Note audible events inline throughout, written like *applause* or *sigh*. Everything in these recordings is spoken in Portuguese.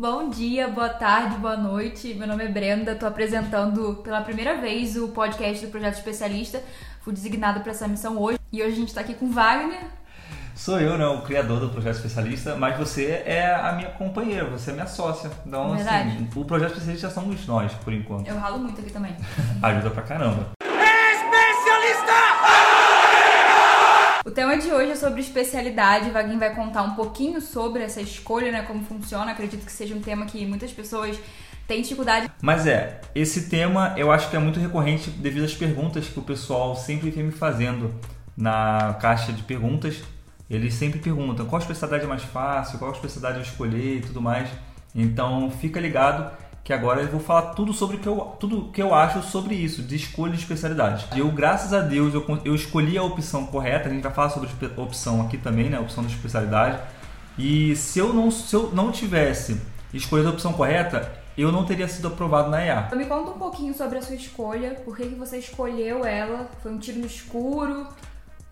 Bom dia, boa tarde, boa noite. Meu nome é Brenda, estou apresentando pela primeira vez o podcast do Projeto Especialista. Fui designada para essa missão hoje e hoje a gente está aqui com Wagner. Sou eu, né, o criador do Projeto Especialista, mas você é a minha companheira, você é minha sócia. Então, Verdade. assim, o Projeto Especialista somos nós, por enquanto. Eu ralo muito aqui também. *laughs* Ajuda pra caramba. O tema de hoje é sobre especialidade. Wagner vai contar um pouquinho sobre essa escolha, né, como funciona. Acredito que seja um tema que muitas pessoas têm dificuldade. Mas é, esse tema eu acho que é muito recorrente devido às perguntas que o pessoal sempre vem me fazendo na caixa de perguntas. Eles sempre perguntam qual especialidade é mais fácil, qual especialidade eu escolher e tudo mais. Então fica ligado que agora eu vou falar tudo sobre que eu, tudo que eu acho sobre isso, de escolha de especialidade. Eu, graças a Deus, eu, eu escolhi a opção correta, a gente vai falar sobre opção aqui também, né, opção da especialidade. E se eu não, se eu não tivesse escolhido a opção correta, eu não teria sido aprovado na EA. Então, me conta um pouquinho sobre a sua escolha, por que, que você escolheu ela? Foi um tiro no escuro?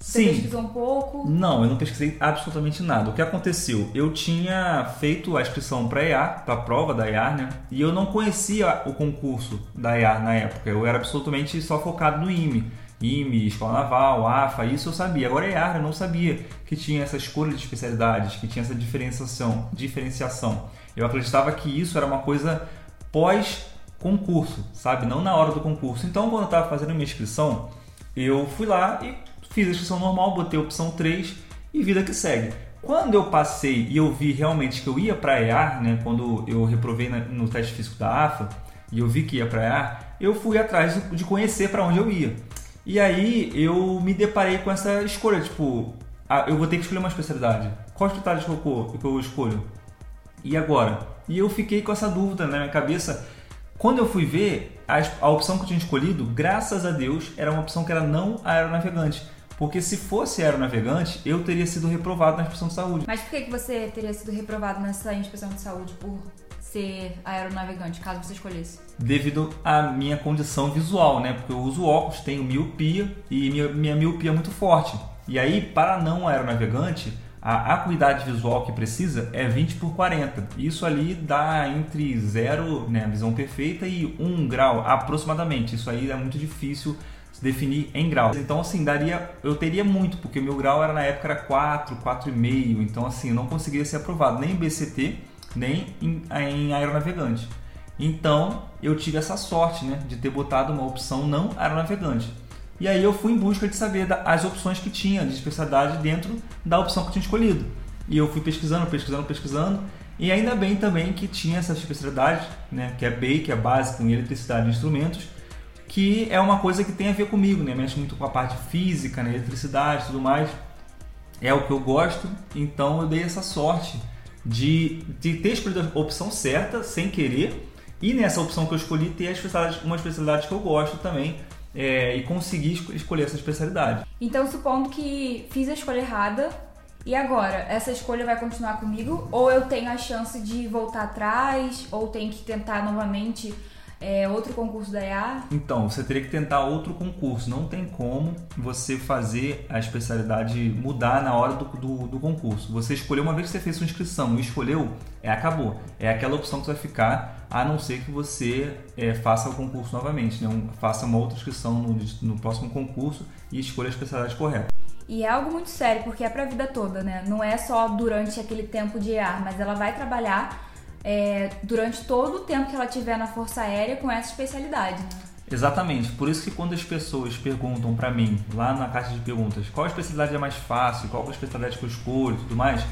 Você Sim. pesquisou um pouco? Não, eu não pesquisei absolutamente nada. O que aconteceu? Eu tinha feito a inscrição para EA, para a prova da EAR, né? E eu não conhecia o concurso da EAR na época. Eu era absolutamente só focado no IME. IME, Escola Naval, AFA, isso eu sabia. Agora EAR eu não sabia que tinha essa escolha de especialidades, que tinha essa diferenciação. diferenciação. Eu acreditava que isso era uma coisa pós-concurso, sabe? Não na hora do concurso. Então, quando eu estava fazendo a minha inscrição, eu fui lá e fiz a inscrição normal, botei a opção 3 e vida que segue. Quando eu passei e eu vi realmente que eu ia para EAR, né, quando eu reprovei no teste físico da AFA e eu vi que ia para EAR, eu fui atrás de- de conhecer para onde eu ia. E aí eu me deparei com essa escolha, tipo, ah, eu vou ter que escolher uma especialidade. Qual especialidade que eu, que eu escolho? E agora? E eu fiquei com essa dúvida na minha cabeça. Quando eu fui ver, a, a opção que eu tinha escolhido, graças a Deus, era uma opção que era não aeronavegante. Porque se fosse aeronavegante, eu teria sido reprovado na inspeção de saúde. Mas por que, que você teria sido reprovado nessa inspeção de saúde por ser aeronavegante, caso você escolhesse? Devido à minha condição visual, né? Porque eu uso óculos, tenho miopia e minha, minha miopia é muito forte. E aí, para não aeronavegante, a acuidade visual que precisa é 20 por 40. Isso ali dá entre 0, né, visão perfeita, e 1 grau aproximadamente. Isso aí é muito difícil definir em graus. Então, assim, daria, eu teria muito, porque meu grau era na época era 4, 4,5. Então, assim, eu não conseguiria ser aprovado nem em BCT, nem em, em aeronavegante. Então, eu tive essa sorte, né, de ter botado uma opção não aeronavegante. E aí eu fui em busca de saber as opções que tinha de especialidade dentro da opção que eu tinha escolhido. E eu fui pesquisando, pesquisando, pesquisando. E ainda bem também que tinha essa especialidade, né, que é BEI, que é básica em eletricidade e instrumentos, que é uma coisa que tem a ver comigo, né? Mexe muito com a parte física, né, eletricidade e tudo mais. É o que eu gosto, então eu dei essa sorte de, de ter escolhido a opção certa, sem querer, e nessa opção que eu escolhi ter especialidade, uma especialidade que eu gosto também, é, e conseguir esco- escolher essa especialidade. Então, supondo que fiz a escolha errada, e agora? Essa escolha vai continuar comigo? Ou eu tenho a chance de voltar atrás? Ou tenho que tentar novamente é, outro concurso da EA? Então, você teria que tentar outro concurso. Não tem como você fazer a especialidade mudar na hora do, do, do concurso. Você escolheu, uma vez que você fez sua inscrição e escolheu, é acabou. É aquela opção que você vai ficar, a não ser que você é, faça o concurso novamente. Né? Um- faça uma outra inscrição no, no próximo concurso e escolha a especialidade correta. E é algo muito sério, porque é pra vida toda, né? Não é só durante aquele tempo de EA, mas ela vai trabalhar é, durante todo o tempo que ela tiver na Força Aérea com essa especialidade, né? Exatamente, por isso que quando as pessoas perguntam pra mim, lá na caixa de perguntas, qual especialidade é mais fácil, qual a especialidade que eu escolho e tudo mais,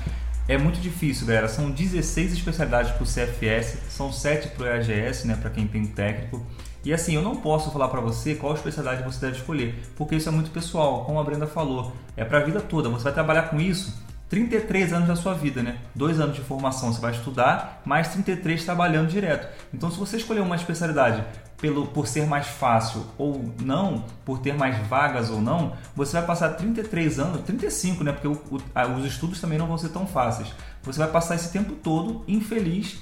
é muito difícil, galera. São 16 especialidades pro CFS, são 7 pro EAGS, né, para quem tem técnico. E assim, eu não posso falar pra você qual especialidade você deve escolher, porque isso é muito pessoal, como a Brenda falou, é pra vida toda. Você vai trabalhar com isso 33 anos da sua vida, né? Dois anos de formação você vai estudar, mais 33 trabalhando direto. Então, se você escolher uma especialidade pelo, por ser mais fácil ou não, por ter mais vagas ou não, você vai passar 33 anos, 35, né? Porque o- o- os estudos também não vão ser tão fáceis. Você vai passar esse tempo todo infeliz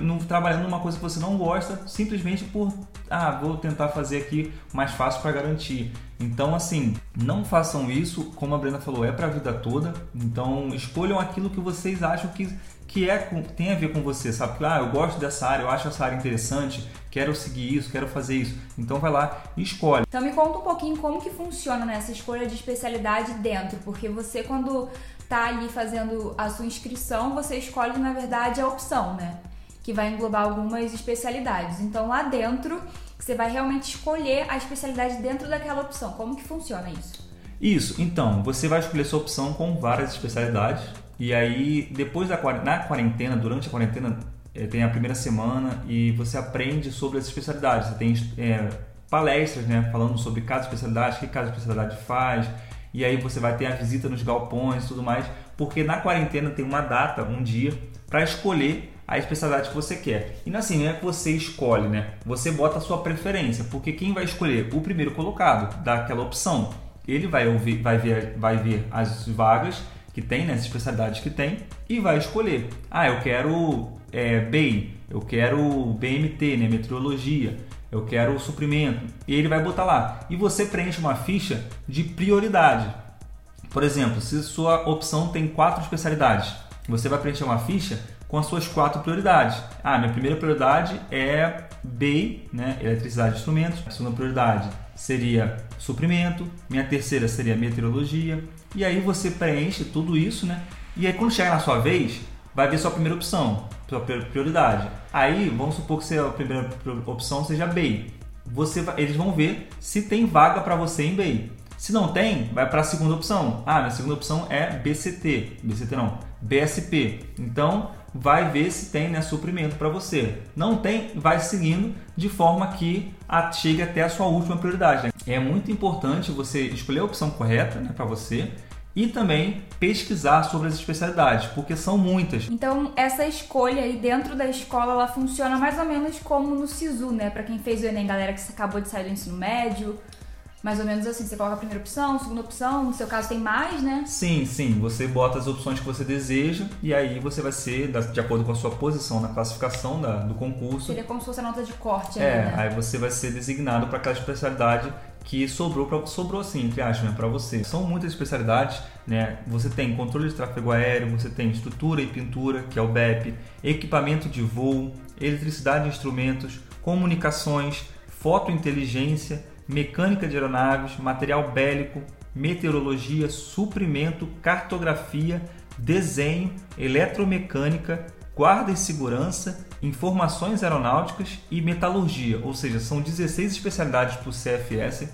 no, trabalhando numa coisa que você não gosta, simplesmente por, ah, vou tentar fazer aqui mais fácil para garantir. Então, assim, não façam isso, como a Brenda falou, é para a vida toda. Então, escolham aquilo que vocês acham que, que é, tem a ver com você, sabe? Ah, eu gosto dessa área, eu acho essa área interessante, quero seguir isso, quero fazer isso. Então, vai lá e escolhe. Então, me conta um pouquinho como que funciona né, escolha de especialidade dentro, porque você, quando tá ali fazendo a sua inscrição, você escolhe, na verdade, a opção, né? Que vai englobar algumas especialidades. Então lá dentro você vai realmente escolher a especialidade dentro daquela opção. Como que funciona isso? Isso, então, você vai escolher sua opção com várias especialidades e aí depois da na quarentena, durante a quarentena, é, tem a primeira semana e você aprende sobre as especialidades. Você tem é, palestras, né, falando sobre cada especialidade, o que cada especialidade faz, e aí você vai ter a visita nos galpões e tudo mais, porque na quarentena tem uma data, um dia, para escolher a especialidade que você quer. E assim, não é que você escolhe, né? Você bota a sua preferência, porque quem vai escolher o primeiro colocado daquela opção, ele vai ouvir, vai ver, vai ver as vagas que tem, né, as especialidades que tem, e vai escolher. Ah, eu quero é, BEI, eu quero BMT, né, meteorologia, eu quero suprimento. E ele vai botar lá. E você preenche uma ficha de prioridade. Por exemplo, se sua opção tem quatro especialidades, você vai preencher uma ficha com as suas quatro prioridades. Ah, minha primeira prioridade é BEI, né, eletricidade de instrumentos. A segunda prioridade seria suprimento. Minha terceira seria meteorologia. E aí você preenche tudo isso, né? E aí quando chegar na sua vez, vai ver sua primeira opção, sua prioridade. Aí vamos supor que a primeira opção seja BEI. Você, eles vão ver se tem vaga para você em BEI. Se não tem, vai para a segunda opção. Ah, minha segunda opção é BCT. BCT não, BSP. Então, vai ver se tem né, suprimento para você. Não tem, vai seguindo de forma que chegue até a sua última prioridade. Né? É muito importante você escolher a opção correta né, para você e também pesquisar sobre as especialidades, porque são muitas. Então, essa escolha aí dentro da escola, ela funciona mais ou menos como no SISU, né? Para quem fez o ENEM, galera que acabou de sair do ensino médio, mais ou menos assim, você coloca a primeira opção, segunda opção, no seu caso tem mais, né? Sim, sim. Você bota as opções que você deseja e aí você vai ser de acordo com a sua posição na classificação da, do concurso. Seria como se fosse a nota de corte. É, aí, né? aí você vai ser designado para aquela especialidade que sobrou para sobrou assim, entre aspas, né, para você. São muitas especialidades, né? Você tem controle de tráfego aéreo, você tem estrutura e pintura, que é o BEP, equipamento de voo, eletricidade de instrumentos, comunicações, fotointeligência, mecânica de aeronaves, material bélico, meteorologia, suprimento, cartografia, desenho, eletromecânica, guarda e segurança, informações aeronáuticas e metalurgia, ou seja, são 16 especialidades para o CFS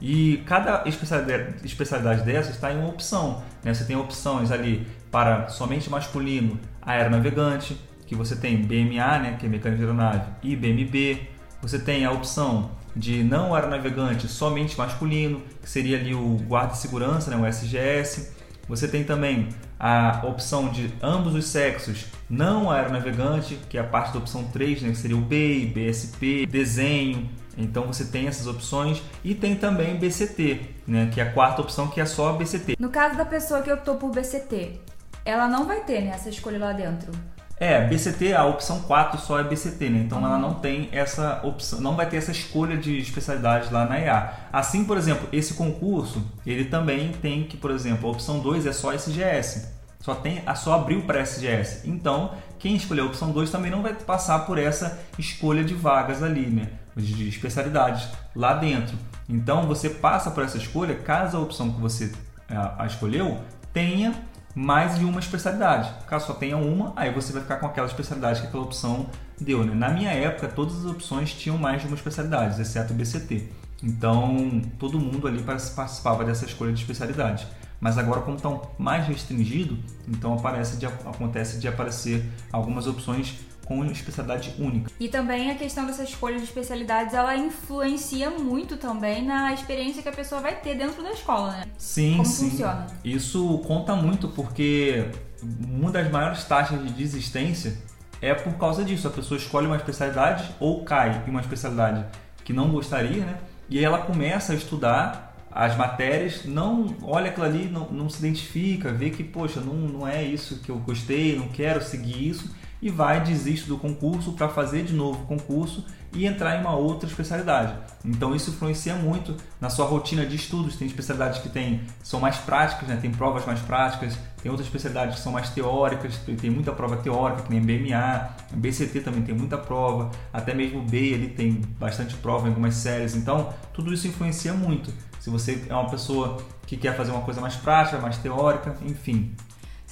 e cada especialidade, especialidade dessas está em uma opção. Né? Você tem opções ali para somente masculino, aeronavegante, que você tem BMA, né, que é mecânica de aeronave, e BMB. Você tem a opção de não aeronavegante somente masculino, que seria ali o guarda segurança, né, o SGS. Você tem também a opção de ambos os sexos não aeronavegante, que é a parte da opção 3, né, que seria o BEI, BSP, desenho. Então você tem essas opções e tem também BCT, né, que é a quarta opção que é só BCT. No caso da pessoa que optou por BCT, ela não vai ter né, essa escolha lá dentro. É, BCT, a opção 4 só é BCT, né? Então uhum. ela não tem essa opção, não vai ter essa escolha de especialidade lá na EA. Assim, por exemplo, esse concurso, ele também tem que, por exemplo, a opção 2 é só SGS. Só tem, só abriu para SGS. Então, quem escolher a opção 2 também não vai passar por essa escolha de vagas ali, né? De especialidades lá dentro. Então, você passa por essa escolha caso a opção que você a, a escolheu tenha mais de uma especialidade. Caso só tenha uma, aí você vai ficar com aquela especialidade que aquela opção deu. Né? Na minha época, todas as opções tinham mais de uma especialidade, exceto o BCT. Então, todo mundo ali participava dessa escolha de especialidade. Mas agora, como está mais restringido, então aparece de, acontece de aparecer algumas opções com especialidade única. E também a questão dessa escolha de especialidades, ela influencia muito também na experiência que a pessoa vai ter dentro da escola, né? Sim, Como sim. funciona? Isso conta muito porque uma das maiores taxas de desistência é por causa disso. A pessoa escolhe uma especialidade ou cai em uma especialidade que não gostaria, né? E aí ela começa a estudar as matérias, não olha aquilo ali, não, não se identifica, vê que, poxa, não, não é isso que eu gostei, não quero seguir isso e vai desiste do concurso para fazer de novo o concurso e entrar em uma outra especialidade. Então isso influencia muito na sua rotina de estudos. Tem especialidades que tem, são mais práticas, né? tem provas mais práticas, tem outras especialidades que são mais teóricas, tem muita prova teórica, que nem BMA, BCT também tem muita prova, até mesmo B ele tem bastante prova em algumas séries. Então tudo isso influencia muito. Se você é uma pessoa que quer fazer uma coisa mais prática, mais teórica, enfim.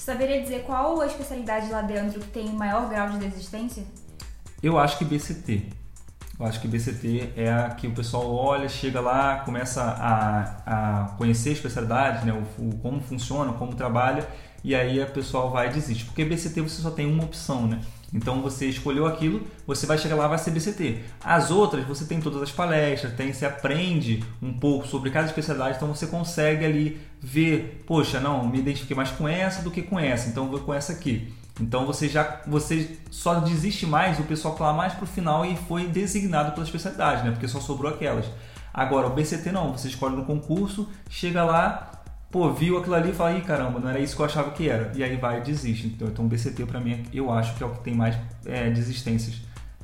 Saberia dizer qual a especialidade lá dentro que tem maior grau de desistência? Eu acho que BCT. Eu acho que BCT é a que o pessoal olha, chega lá, começa a, a conhecer a especialidade, né, o, o, como funciona, como trabalha, e aí a pessoal vai e desiste. Porque BCT você só tem uma opção, né? Então você escolheu aquilo, você vai chegar lá vai ser BCT. As outras você tem todas as palestras, tem você aprende um pouco sobre cada especialidade, então você consegue ali ver, poxa, não, me identifiquei mais com essa do que com essa, então vou com essa aqui. Então você já você só desiste mais, o pessoal fala mais para o final e foi designado pela especialidade, né? Porque só sobrou aquelas. Agora, o BCT não, você escolhe no concurso, chega lá, pô, viu aquilo ali e fala, ih, caramba, não era isso que eu achava que era. E aí vai e desiste. Então, então o BCT para mim, eu acho que é o que tem mais é, desistências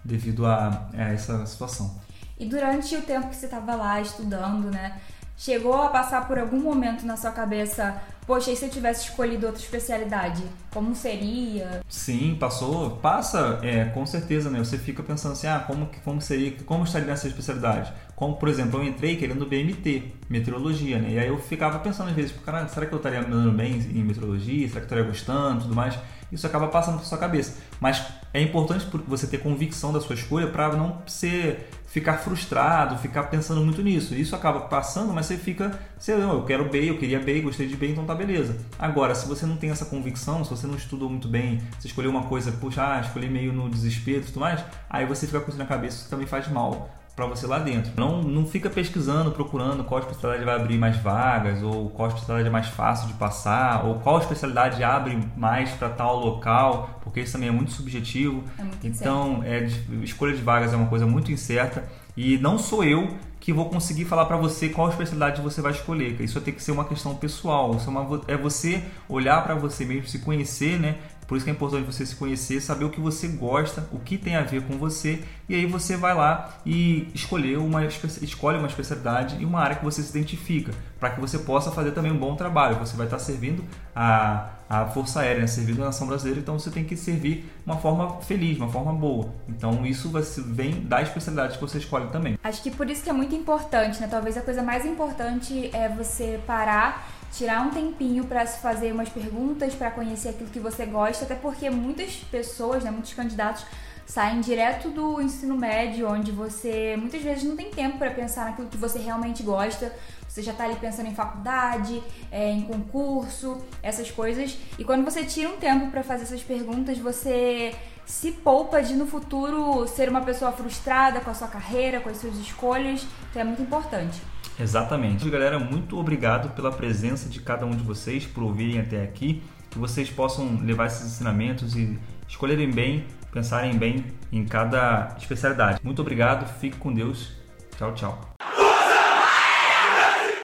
devido a, a essa situação. E durante o tempo que você estava lá estudando, né? Chegou a passar por algum momento na sua cabeça, poxa, e se eu tivesse escolhido outra especialidade? Como seria? Sim, passou, passa, é, com certeza, né? Você fica pensando assim, ah, como, como seria, como estaria nessa especialidade? Como, por exemplo, eu entrei querendo BMT, meteorologia, né? E aí eu ficava pensando às vezes, cara, será que eu estaria me dando bem em meteorologia? Será que eu estaria gostando tudo mais? Isso acaba passando pela sua cabeça. Mas é importante você ter convicção da sua escolha para não ser ficar frustrado, ficar pensando muito nisso. Isso acaba passando, mas você fica, você, não, eu quero B, eu queria B, gostei de B, então tá beleza. Agora, se você não tem essa convicção, se você não estudou muito bem, você escolheu uma coisa, puxa, ah, escolhi meio no desespero e tudo mais, aí você fica com isso na cabeça, isso também faz mal para você lá dentro. Não, não fica pesquisando, procurando qual especialidade vai abrir mais vagas, ou qual especialidade é mais fácil de passar, ou qual especialidade abre mais para tal local, porque isso também é muito subjetivo. É muito então, é, escolha de vagas é uma coisa muito incerta e não sou eu que vou conseguir falar para você qual especialidade você vai escolher. Isso tem que ser uma questão pessoal. Isso é, uma, é você olhar para você mesmo, se conhecer, né? Por isso que é importante você se conhecer, saber o que você gosta, o que tem a ver com você, e aí você vai lá e escolher uma, escolhe uma especialidade e uma área que você se identifica, para que você possa fazer também um bom trabalho. Você vai estar servindo a, a Força Aérea, né? servindo a nação brasileira, então você tem que servir uma forma feliz, uma forma boa. Então isso vem da especialidade que você escolhe também. Acho que por isso que é muito importante, né? Talvez a coisa mais importante é você parar tirar um tempinho para se fazer umas perguntas, para conhecer aquilo que você gosta, até porque muitas pessoas, né, muitos candidatos saem direto do ensino médio, onde você muitas vezes não tem tempo para pensar naquilo que você realmente gosta. Você já está ali pensando em faculdade, é, em concurso, essas coisas. E quando você tira um tempo para fazer essas perguntas, você se poupa de no futuro ser uma pessoa frustrada com a sua carreira, com as suas escolhas. Então é muito importante. Exatamente. Galera, muito obrigado pela presença de cada um de vocês, por ouvirem até aqui. Que vocês possam levar esses ensinamentos e escolherem bem, pensarem bem em cada especialidade. Muito obrigado, fique com Deus. Tchau, tchau.